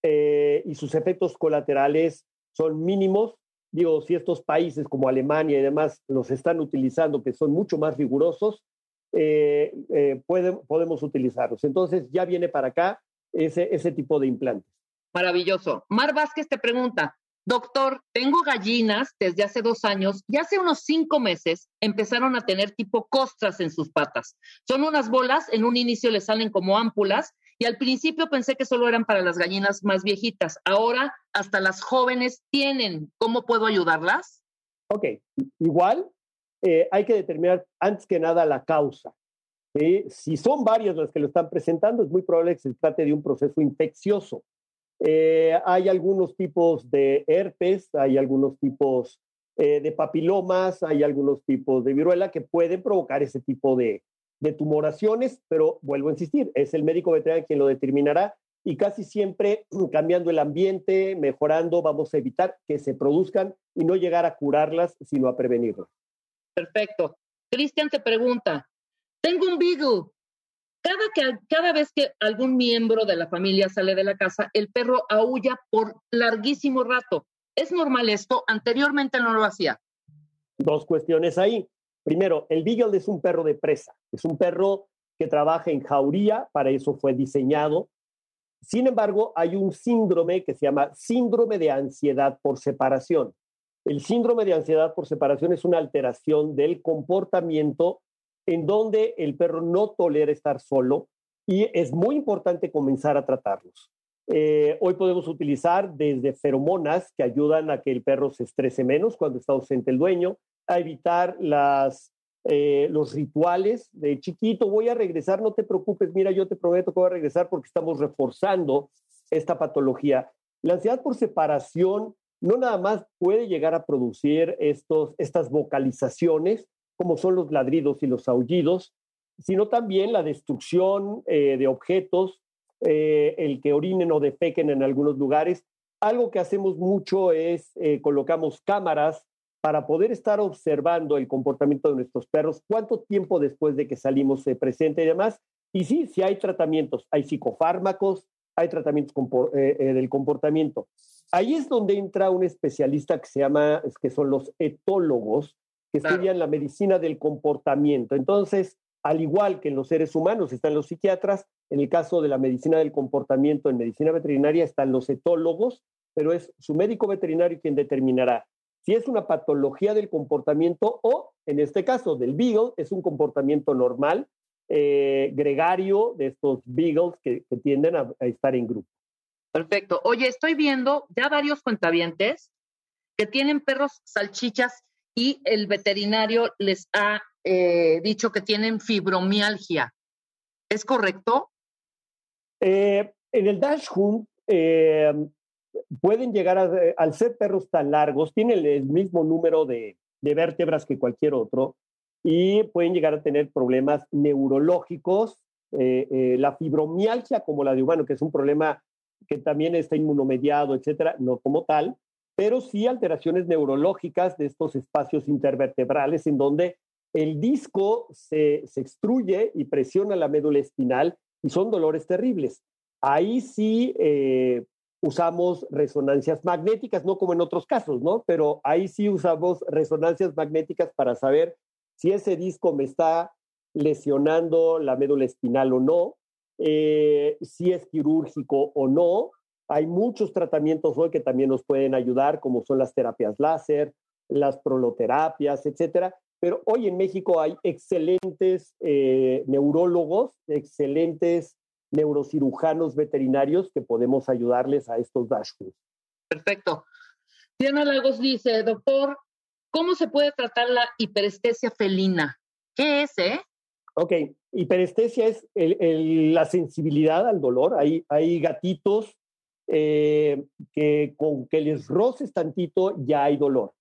eh, y sus efectos colaterales son mínimos. Digo, si estos países como Alemania y demás los están utilizando, que son mucho más rigurosos, eh, eh podemos utilizarlos. Entonces ya viene para acá ese, ese tipo de implantes. Maravilloso. Mar Vázquez te pregunta, doctor, tengo gallinas desde hace dos años y hace unos cinco meses empezaron a tener tipo costras en sus patas. Son unas bolas, en un inicio les salen como ámpulas y al principio pensé que solo eran para las gallinas más viejitas. Ahora hasta las jóvenes tienen. ¿Cómo puedo ayudarlas? Ok, igual eh, hay que determinar antes que nada la causa. Si son varias las que lo están presentando, es muy probable que se trate de un proceso infeccioso. Eh, hay algunos tipos de herpes, hay algunos tipos eh, de papilomas, hay algunos tipos de viruela que pueden provocar ese tipo de, de tumoraciones, pero vuelvo a insistir, es el médico veterinario quien lo determinará y casi siempre (clears throat) cambiando el ambiente, mejorando, vamos a evitar que se produzcan y no llegar a curarlas, sino a prevenirlas. Perfecto. Cristian te pregunta, tengo un beagle. Cada, que, cada vez que algún miembro de la familia sale de la casa, el perro aúlla por larguísimo rato. ¿Es normal esto? Anteriormente no lo hacía. Dos cuestiones ahí. Primero, el beagle es un perro de presa. Es un perro que trabaja en jauría, para eso fue diseñado. Sin embargo, hay un síndrome que se llama síndrome de ansiedad por separación. El síndrome de ansiedad por separación es una alteración del comportamiento en donde el perro no tolera estar solo y es muy importante comenzar a tratarlos. Eh, hoy podemos utilizar desde feromonas que ayudan a que el perro se estrese menos cuando está ausente el dueño, a evitar eh, los rituales de chiquito, voy a regresar, no te preocupes, mira, yo te prometo que voy a regresar porque estamos reforzando esta patología. La ansiedad por separación no nada más puede llegar a producir estos, estas vocalizaciones, como son los ladridos y los aullidos, sino también la destrucción eh, de objetos, eh, el que orinen o defequen en algunos lugares. Algo que hacemos mucho es eh, colocamos cámaras para poder estar observando el comportamiento de nuestros perros, cuánto tiempo después de que salimos se presenta y demás. Y sí, sí hay tratamientos, hay psicofármacos, hay tratamientos del comportamiento. Ahí es donde entra un especialista que se llama, que son los etólogos, que estudian la medicina del comportamiento. Entonces, al igual que en los seres humanos están los psiquiatras, en el caso de la medicina del comportamiento, en medicina veterinaria están los etólogos, pero es su médico veterinario quien determinará si es una patología del comportamiento o, en este caso del beagle, es un comportamiento normal, eh, gregario de estos beagles que, tienden a estar en grupo. Perfecto. Oye, estoy viendo ya varios cuentavientes que tienen perros salchichas y el veterinario les ha eh, dicho que tienen fibromialgia. ¿Es correcto? Eh, en el Dash Hunt eh, pueden llegar a, al ser perros tan largos, tienen el mismo número de, de vértebras que cualquier otro y pueden llegar a tener problemas neurológicos. la fibromialgia, como la de humano, que es un problema que también está inmunomediado, etcétera, no como tal, pero sí alteraciones neurológicas de estos espacios intervertebrales en donde el disco se, se extruye y presiona la médula espinal y son dolores terribles. Ahí sí eh, usamos resonancias magnéticas, no como en otros casos, ¿no? Pero ahí sí usamos resonancias magnéticas para saber si ese disco me está lesionando la médula espinal o no, eh, si es quirúrgico o no. Hay muchos tratamientos hoy que también nos pueden ayudar, como son las terapias láser, las proloterapias, etcétera. Pero hoy en México hay excelentes eh, neurólogos, excelentes neurocirujanos veterinarios que podemos ayudarles a estos dashbooks. Perfecto. Diana Lagos dice, doctor, ¿cómo se puede tratar la hiperestesia felina? ¿Qué es, eh? Ok, hiperestesia es la sensibilidad al dolor. Hay, hay gatitos eh, que con que les roces tantito ya hay dolor.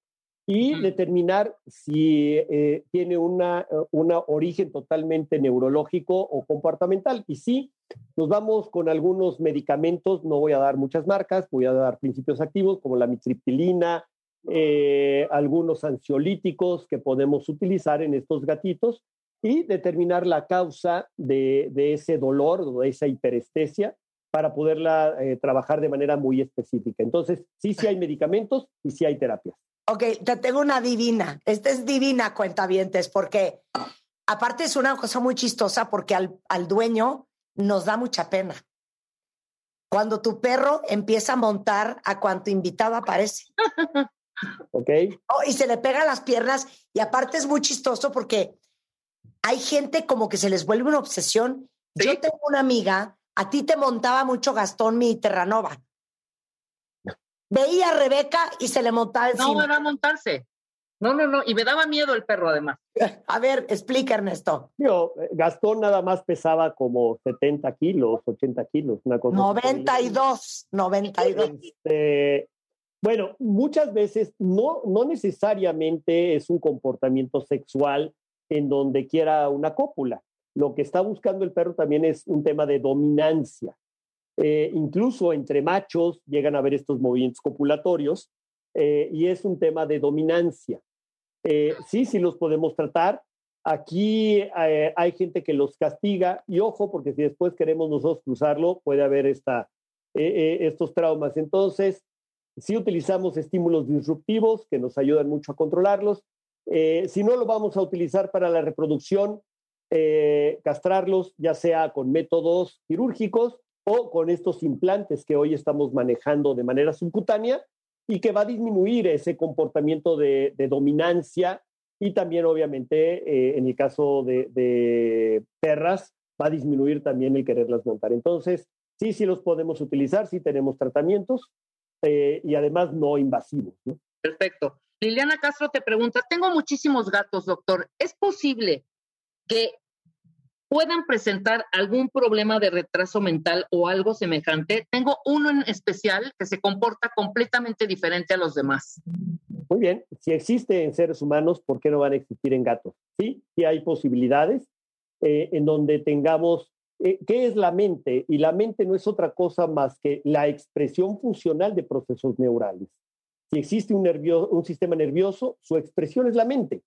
Y determinar si eh, tiene una, una origen totalmente neurológico o comportamental. Y sí, nos vamos con algunos medicamentos, no voy a dar muchas marcas, voy a dar principios activos como la mitriptilina, eh, algunos ansiolíticos que podemos utilizar en estos gatitos y determinar la causa de, de ese dolor o de esa hiperestesia para poderla eh, trabajar de manera muy específica. Entonces, sí, sí hay medicamentos y sí hay terapias. Ok, te tengo una divina. Esta es divina, cuentavientes, porque aparte es una cosa muy chistosa porque al, al dueño nos da mucha pena. Cuando tu perro empieza a montar a cuanto invitado aparece. Ok. Oh, y se le pega las piernas y aparte es muy chistoso porque hay gente como que se les vuelve una obsesión. Yo tengo una amiga, a ti te montaba mucho Gastón mi Terranova veía a Rebeca y se le montaba encima. No, va a montarse. No, no, no. Y me daba miedo el perro, además. (laughs) A ver, explica, Ernesto. Yo, Gastón nada más pesaba como 70 kilos, 80 kilos, una cosa. 92, 92. Este, bueno, muchas veces no, no necesariamente es un comportamiento sexual en donde quiera una cópula. Lo que está buscando el perro también es un tema de dominancia. Eh, incluso entre machos llegan a haber estos movimientos copulatorios eh, y es un tema de dominancia. Eh, sí, sí los podemos tratar. Aquí hay gente que los castiga y ojo, porque si después queremos nosotros cruzarlo, puede haber esta, estos traumas. Entonces, sí utilizamos estímulos disruptivos que nos ayudan mucho a controlarlos. si no lo vamos a utilizar para la reproducción, castrarlos ya sea con métodos quirúrgicos o con estos implantes que hoy estamos manejando de manera subcutánea y que va a disminuir ese comportamiento de, dominancia y también obviamente eh, en el caso de, perras va a disminuir también el quererlas montar. Entonces, sí, sí los podemos utilizar, sí tenemos tratamientos eh, y además no invasivos. Perfecto. Liliana Castro te pregunta, tengo muchísimos gatos, doctor. ¿Es posible que puedan presentar algún problema de retraso mental o algo semejante. Tengo uno en especial que se comporta completamente diferente a los demás. Muy bien, si existe en seres humanos, ¿por qué no van a existir en gatos? Sí, sí hay posibilidades eh, en donde tengamos, eh, ¿qué es la mente? Y la mente no es otra cosa más que la expresión funcional de procesos neurales. Si existe un, un sistema nervioso, su expresión es la mente.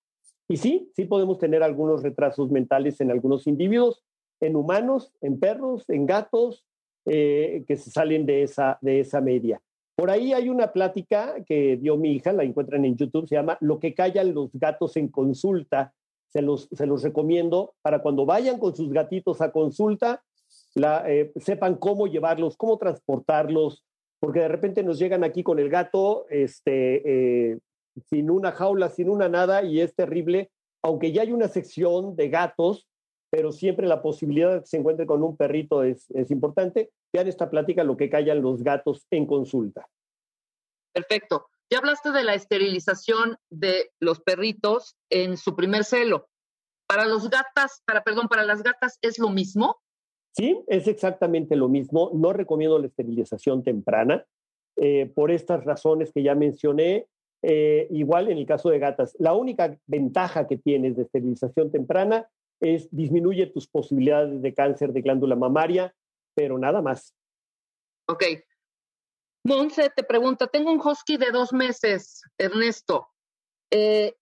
Y sí, sí podemos tener algunos retrasos mentales en algunos individuos, en humanos, en perros, en gatos, eh, que se salen de esa, de esa media. Por ahí hay una plática que dio mi hija, la encuentran en YouTube, se llama Lo que callan los gatos en consulta. Se los, se los recomiendo para cuando vayan con sus gatitos a consulta, eh, sepan cómo llevarlos, cómo transportarlos, porque de repente nos llegan aquí con el gato este, eh, sin una jaula, sin una nada, y es terrible, aunque ya hay una sección de gatos, pero siempre la posibilidad de que se encuentre con un perrito es, es importante. Vean esta plática, lo que callan los gatos en consulta. Perfecto. Ya hablaste de la esterilización de los perritos en su primer celo. Para los gatas, para perdón, para las gatas es lo mismo. Sí, es exactamente lo mismo. No recomiendo la esterilización temprana eh, por estas razones que ya mencioné. Eh, igual en el caso de gatas, la única ventaja que tienes de esterilización temprana es disminuye tus posibilidades de cáncer de glándula mamaria, pero nada más. Ok. Monse te pregunta, tengo un husky de dos meses, Ernesto. Eh,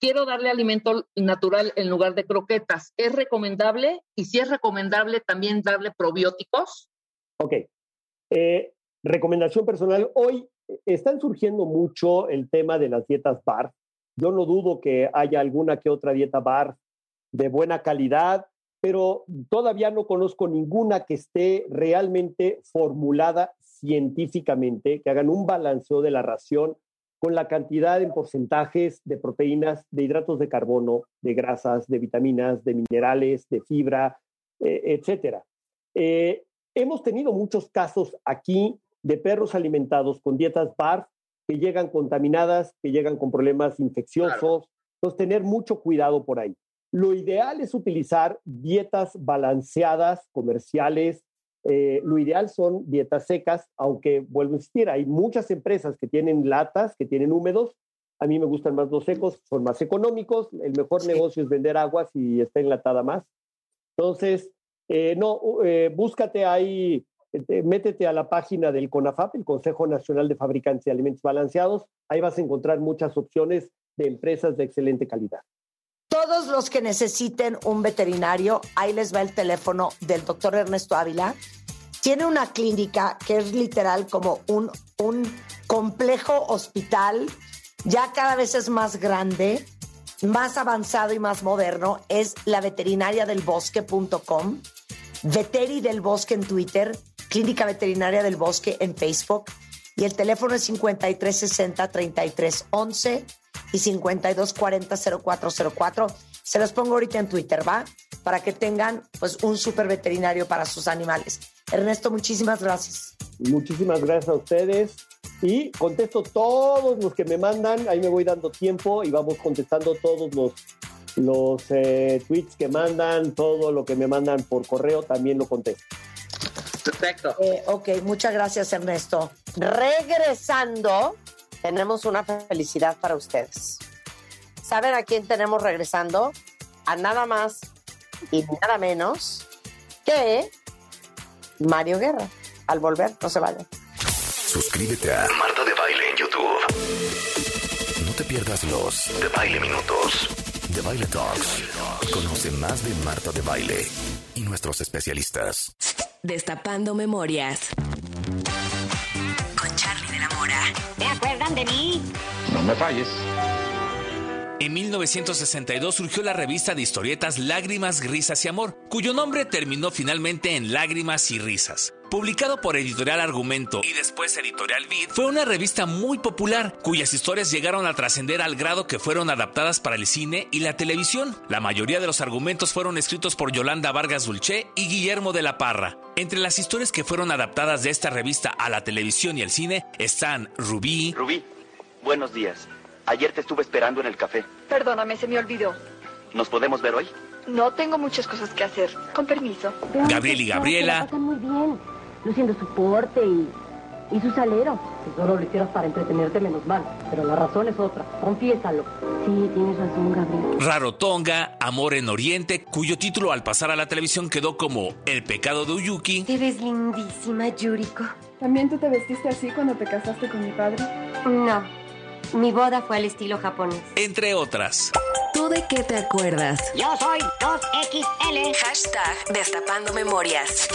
quiero darle alimento natural en lugar de croquetas. ¿Es recomendable? Y si es recomendable, también darle probióticos. Ok. Eh, recomendación personal. Hoy están surgiendo mucho el tema de las dietas bar. Yo no dudo que haya alguna que otra dieta bar de buena calidad, pero todavía no conozco ninguna que esté realmente formulada científicamente, que hagan un balanceo de la ración con la cantidad en porcentajes de proteínas, de hidratos de carbono, de grasas, de vitaminas, de minerales, de fibra, eh, etcétera. Eh, hemos tenido muchos casos aquí de perros alimentados con dietas BARF que llegan contaminadas, que llegan con problemas infecciosos. Entonces, tener mucho cuidado por ahí. Lo ideal es utilizar dietas balanceadas, comerciales. Eh, lo ideal son dietas secas, aunque vuelvo a insistir, hay muchas empresas que tienen latas, que tienen húmedos. A mí me gustan más los secos, son más económicos. El mejor negocio es vender aguas y está enlatada más. Entonces, eh, no, eh, búscate ahí, métete a la página del CONAFAP, el Consejo Nacional de Fabricantes de Alimentos Balanceados. Ahí vas a encontrar muchas opciones de empresas de excelente calidad. Todos los que necesiten un veterinario, ahí les va el teléfono del doctor Ernesto Ávila. Tiene una clínica que es literal como un, un complejo hospital, ya cada vez es más grande, más avanzado y más moderno. Es la veterinaria del bosque.com, Veteri del Bosque en Twitter, Clínica Veterinaria del Bosque en Facebook. Y el teléfono es 5360-3311 y 5240-0404. Se los pongo ahorita en Twitter, ¿va? Para que tengan pues un super veterinario para sus animales. Ernesto, muchísimas gracias. Muchísimas gracias a ustedes. Y contesto todos los que me mandan. Ahí me voy dando tiempo y vamos contestando todos los, los eh, tweets que mandan, todo lo que me mandan por correo, también lo contesto. Perfecto. Eh, ok, muchas gracias, Ernesto. Regresando, tenemos una felicidad para ustedes. ¿Saben a quién tenemos regresando? A nada más y nada menos que Mario Guerra. Al volver, no se vayan. Suscríbete a Marta de Baile en YouTube. No te pierdas los de Baile Minutos, de Baile Talks. Conoce más de Marta de Baile y nuestros especialistas. Destapando memorias. Con Charlie de la Mora. ¿Te acuerdan de mí? No me falles. En 1962 surgió la revista de historietas Lágrimas, Risas y Amor, cuyo nombre terminó finalmente en Lágrimas y Risas. Publicado por Editorial Argumento y después Editorial Vid, fue una revista muy popular, cuyas historias llegaron a trascender al grado que fueron adaptadas para el cine y la televisión. La mayoría de los argumentos fueron escritos por Yolanda Vargas Dulce y Guillermo de la Parra. Entre las historias que fueron adaptadas de esta revista a la televisión y el cine están Rubí, Rubí, buenos días. Ayer te estuve esperando en el café. Perdóname, se me olvidó. ¿Nos podemos ver hoy? No tengo muchas cosas que hacer. Con permiso. Gabriel y Gabriela, muy bien, luciendo su porte y, y su salero. Si solo lo hicieras para entretenerte, menos mal. Pero la razón es otra. Confiésalo. Sí, tienes razón, Gabriel. Rarotonga, Amor en Oriente, cuyo título al pasar a la televisión quedó como El pecado de Uyuki, Te ves lindísima, Yuriko. ¿También tú te vestiste así cuando te casaste con mi padre? No. Mi boda fue al estilo japonés. entre otras. ¿Tú de qué te acuerdas? Yo soy 2XL. Hashtag Destapando Memorias.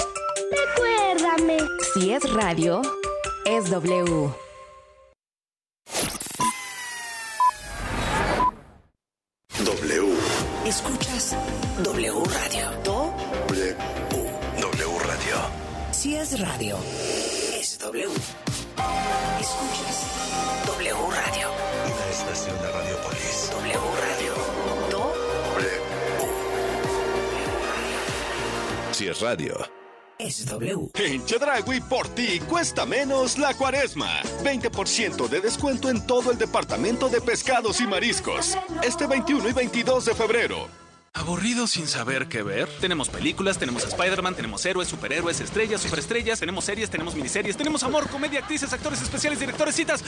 Recuérdame. Si es radio, es W. W. Escuchas W Radio. Do, W. W Radio. si es radio, es W. Escuchas W Radio. Una estación de Radiopolis. W Radio. Do, Si es radio. es W. En Chedragui por ti cuesta menos la cuaresma. 20% de descuento en todo el departamento de pescados y mariscos. Este 21 y 22 de febrero. ¿Aburrido sin saber qué ver? Tenemos películas, tenemos a Spider-Man, tenemos héroes, superhéroes, estrellas, superestrellas, tenemos series, tenemos miniseries, tenemos amor, comedia, actrices, actores especiales, directores, citas.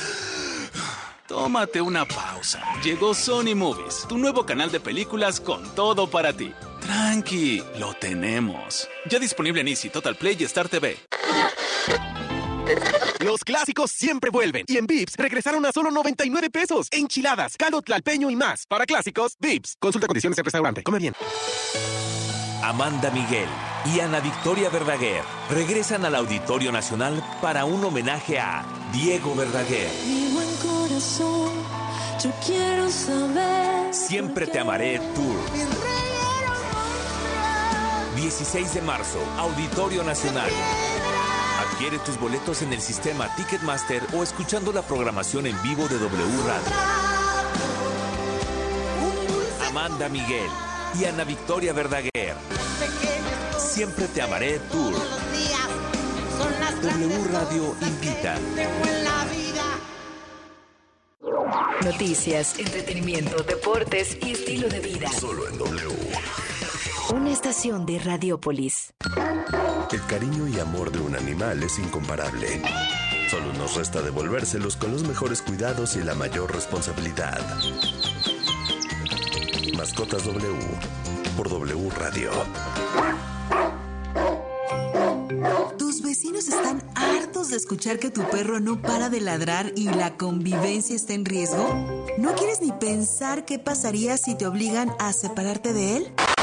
Tómate una pausa. Llegó Sony Movies, tu nuevo canal de películas con todo para ti. Tranqui, lo tenemos. Ya disponible en Easy, Total Play y Star TV. Los clásicos siempre vuelven. Y en Vips regresaron a solo 99 pesos. Enchiladas, caldo tlalpeño y más. Para clásicos, Vips. Consulta condiciones en restaurante. Come bien. Amanda Miguel y Ana Victoria Verdaguer regresan al Auditorio Nacional para un homenaje a Diego Verdaguer. Mi buen corazón, yo quiero saber. Siempre te amaré Tour. 16 de marzo, Auditorio Nacional. Adquiere tus boletos en el sistema Ticketmaster o escuchando la programación en vivo de W Radio. Amanda Miguel y Ana Victoria Verdaguer. Siempre te amaré Tour. W Radio invita. Noticias, entretenimiento, deportes y estilo de vida. Solo en W. Una estación de Radiopolis. El cariño y amor de un animal es incomparable. Solo nos resta devolvérselos con los mejores cuidados y la mayor responsabilidad. Mascotas W por W Radio. ¿Tus vecinos están hartos de escuchar que tu perro no para de ladrar y la convivencia está en riesgo? ¿No quieres ni pensar qué pasaría si te obligan a separarte de él?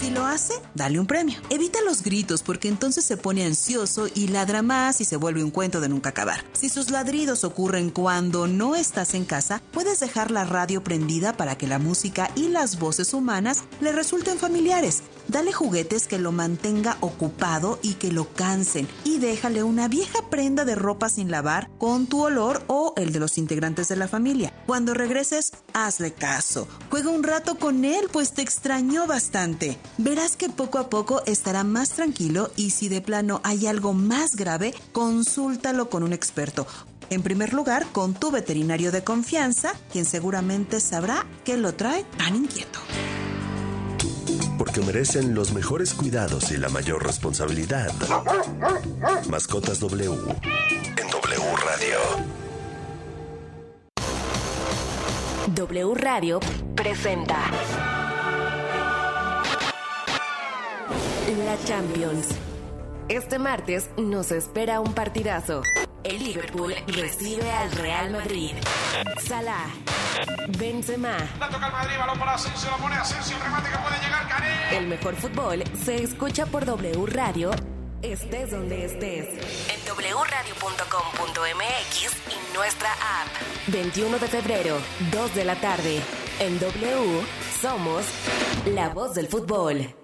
Si lo hace, dale un premio. Evita los gritos porque entonces se pone ansioso y ladra más y se vuelve un cuento de nunca acabar. Si sus ladridos ocurren cuando no estás en casa, puedes dejar la radio prendida para que la música y las voces humanas le resulten familiares. Dale juguetes que lo mantenga ocupado y que lo cansen y déjale una vieja prenda de ropa sin lavar con tu olor o el de los integrantes de la familia. Cuando regreses, hazle caso. Juega un rato con él, pues te extrañó bastante. Verás que poco a poco estará más tranquilo y si de plano hay algo más grave, consúltalo con un experto. En primer lugar, con tu veterinario de confianza, quien seguramente sabrá qué lo trae tan inquieto. Porque merecen los mejores cuidados y la mayor responsabilidad. Mascotas W en W Radio. W Radio presenta la Champions. Este martes nos espera un partidazo. El Liverpool recibe al Real Madrid. Salah, Benzema. La toca el Madrid, balón para Asensio, la pone Asensio, remate que puede llegar Karim. El mejor fútbol se escucha por W Radio, estés donde estés. En wradio.com.mx y nuestra app. 21 de febrero, 2 de la tarde. En W somos la voz del fútbol.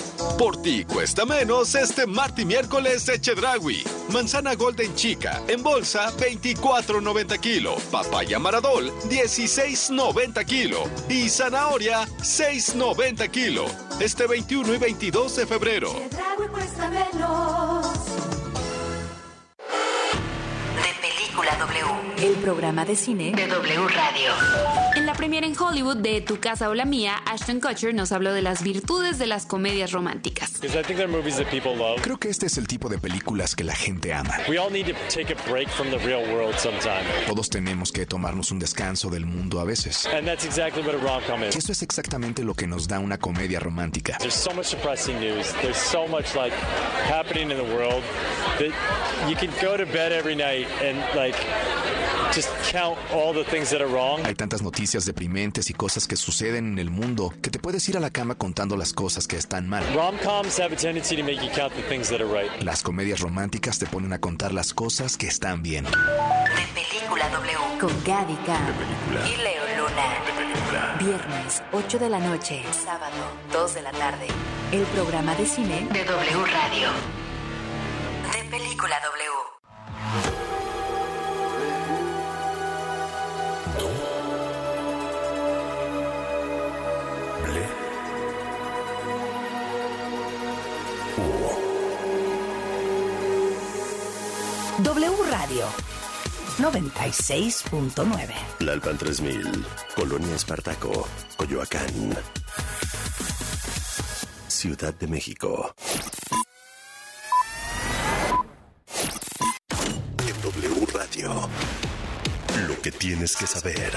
Por ti cuesta menos este martes y miércoles de Chedragui. Manzana Golden Chica en bolsa 24.90 kilo. Papaya Maradol 16.90 kilo. Y zanahoria 6.90 kilo. Este 21 y 22 de febrero. Chedraui cuesta menos. El programa de cine de W Radio. En la premiere en Hollywood de Tu casa o la mía, Ashton Kutcher nos habló de las virtudes de las comedias románticas. Creo que este es el tipo de películas que la gente ama. Todos tenemos que tomarnos un descanso del mundo a veces. Y eso es exactamente lo que nos da una comedia romántica. There's so much depressing news. There's so much like happening in the world that you can go to bed every night and like Hay tantas noticias deprimentes y cosas que suceden en el mundo que te puedes ir a la cama contando las cosas que están mal. Rom-coms have a tendency to make you count the things that are right. Las comedias románticas te ponen a contar las cosas que están bien. De Película W. Con Gaby K. Y Leo Luna. Viernes, 8 de la noche. Sábado, 2 de la tarde. El programa de cine de W Radio. De Película W. Radio 96.9. Lalpan 3000, Colonia Espartaco, Coyoacán. Ciudad de México. W Radio. Lo que tienes que saber.